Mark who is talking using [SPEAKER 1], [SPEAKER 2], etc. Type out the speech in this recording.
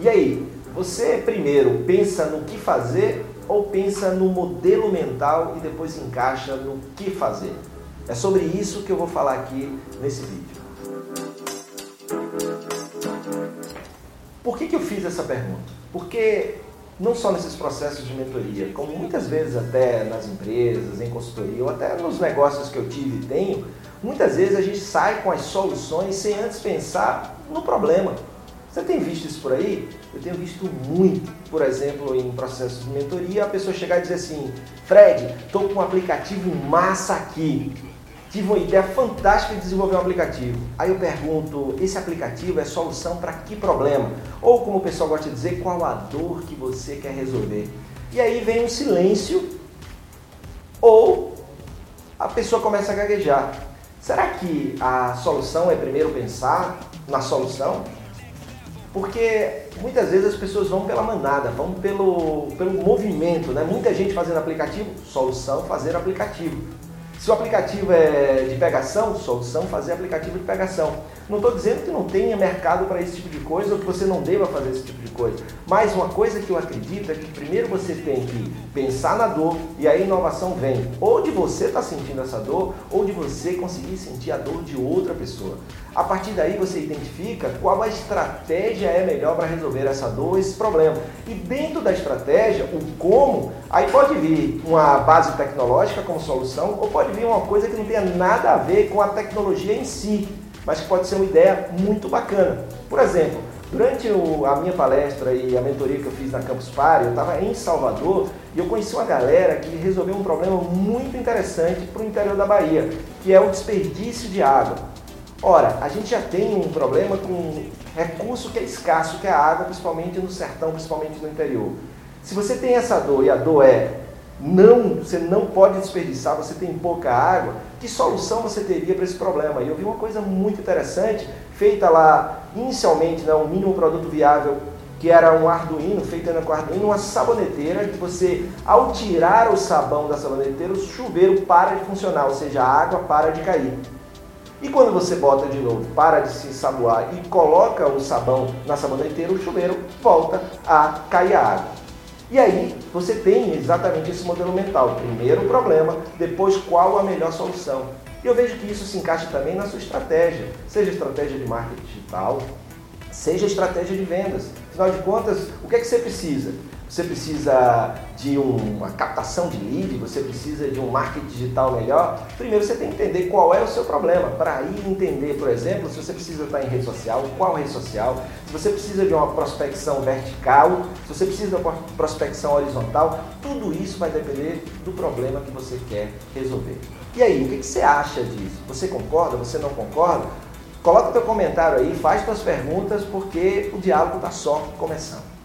[SPEAKER 1] E aí, você primeiro pensa no que fazer ou pensa no modelo mental e depois encaixa no que fazer? É sobre isso que eu vou falar aqui nesse vídeo. Por que, que eu fiz essa pergunta? Porque não só nesses processos de mentoria, como muitas vezes até nas empresas, em consultoria, ou até nos negócios que eu tive e tenho, muitas vezes a gente sai com as soluções sem antes pensar no problema. Você tem visto isso por aí? Eu tenho visto muito, por exemplo, em processos de mentoria, a pessoa chegar e dizer assim: Fred, estou com um aplicativo massa aqui. Tive uma ideia fantástica de desenvolver um aplicativo. Aí eu pergunto: esse aplicativo é solução para que problema? Ou, como o pessoal gosta de dizer, qual a dor que você quer resolver? E aí vem um silêncio, ou a pessoa começa a gaguejar. Será que a solução é primeiro pensar na solução? Porque muitas vezes as pessoas vão pela manada, vão pelo, pelo movimento, né? Muita gente fazendo aplicativo, solução fazer aplicativo. Se o aplicativo é de pegação, solução fazer aplicativo de pegação. Não estou dizendo que não tenha mercado para esse tipo de coisa ou que você não deva fazer esse tipo de coisa. Mas uma coisa que eu acredito é que primeiro você tem que pensar na dor e a inovação vem ou de você estar tá sentindo essa dor ou de você conseguir sentir a dor de outra pessoa. A partir daí você identifica qual a estratégia é melhor para resolver essa dor, esse problema. E dentro da estratégia, o como, aí pode vir uma base tecnológica como solução ou pode vir uma coisa que não tenha nada a ver com a tecnologia em si mas que pode ser uma ideia muito bacana. Por exemplo, durante o, a minha palestra e a mentoria que eu fiz na Campus Party, eu estava em Salvador e eu conheci uma galera que resolveu um problema muito interessante para o interior da Bahia, que é o desperdício de água. Ora, a gente já tem um problema com recurso que é escasso, que é a água, principalmente no sertão, principalmente no interior. Se você tem essa dor e a dor é não, você não pode desperdiçar, você tem pouca água, que solução você teria para esse problema? E eu vi uma coisa muito interessante, feita lá inicialmente, né, um mínimo produto viável, que era um Arduino, feito com Arduino, uma saboneteira que você, ao tirar o sabão da saboneteira, o chuveiro para de funcionar, ou seja, a água para de cair. E quando você bota de novo, para de se saboar e coloca o sabão na saboneteira, o chuveiro volta a cair a água. E aí você tem exatamente esse modelo mental. Primeiro o problema, depois qual a melhor solução. E eu vejo que isso se encaixa também na sua estratégia, seja estratégia de marketing digital, seja estratégia de vendas. Afinal de contas, o que é que você precisa? Você precisa de uma captação de lead, você precisa de um marketing digital melhor. Primeiro você tem que entender qual é o seu problema. Para aí entender, por exemplo, se você precisa estar em rede social, qual rede social, se você precisa de uma prospecção vertical, se você precisa de uma prospecção horizontal, tudo isso vai depender do problema que você quer resolver. E aí, o que você acha disso? Você concorda? Você não concorda? Coloca teu comentário aí, faz suas perguntas, porque o diálogo está só começando.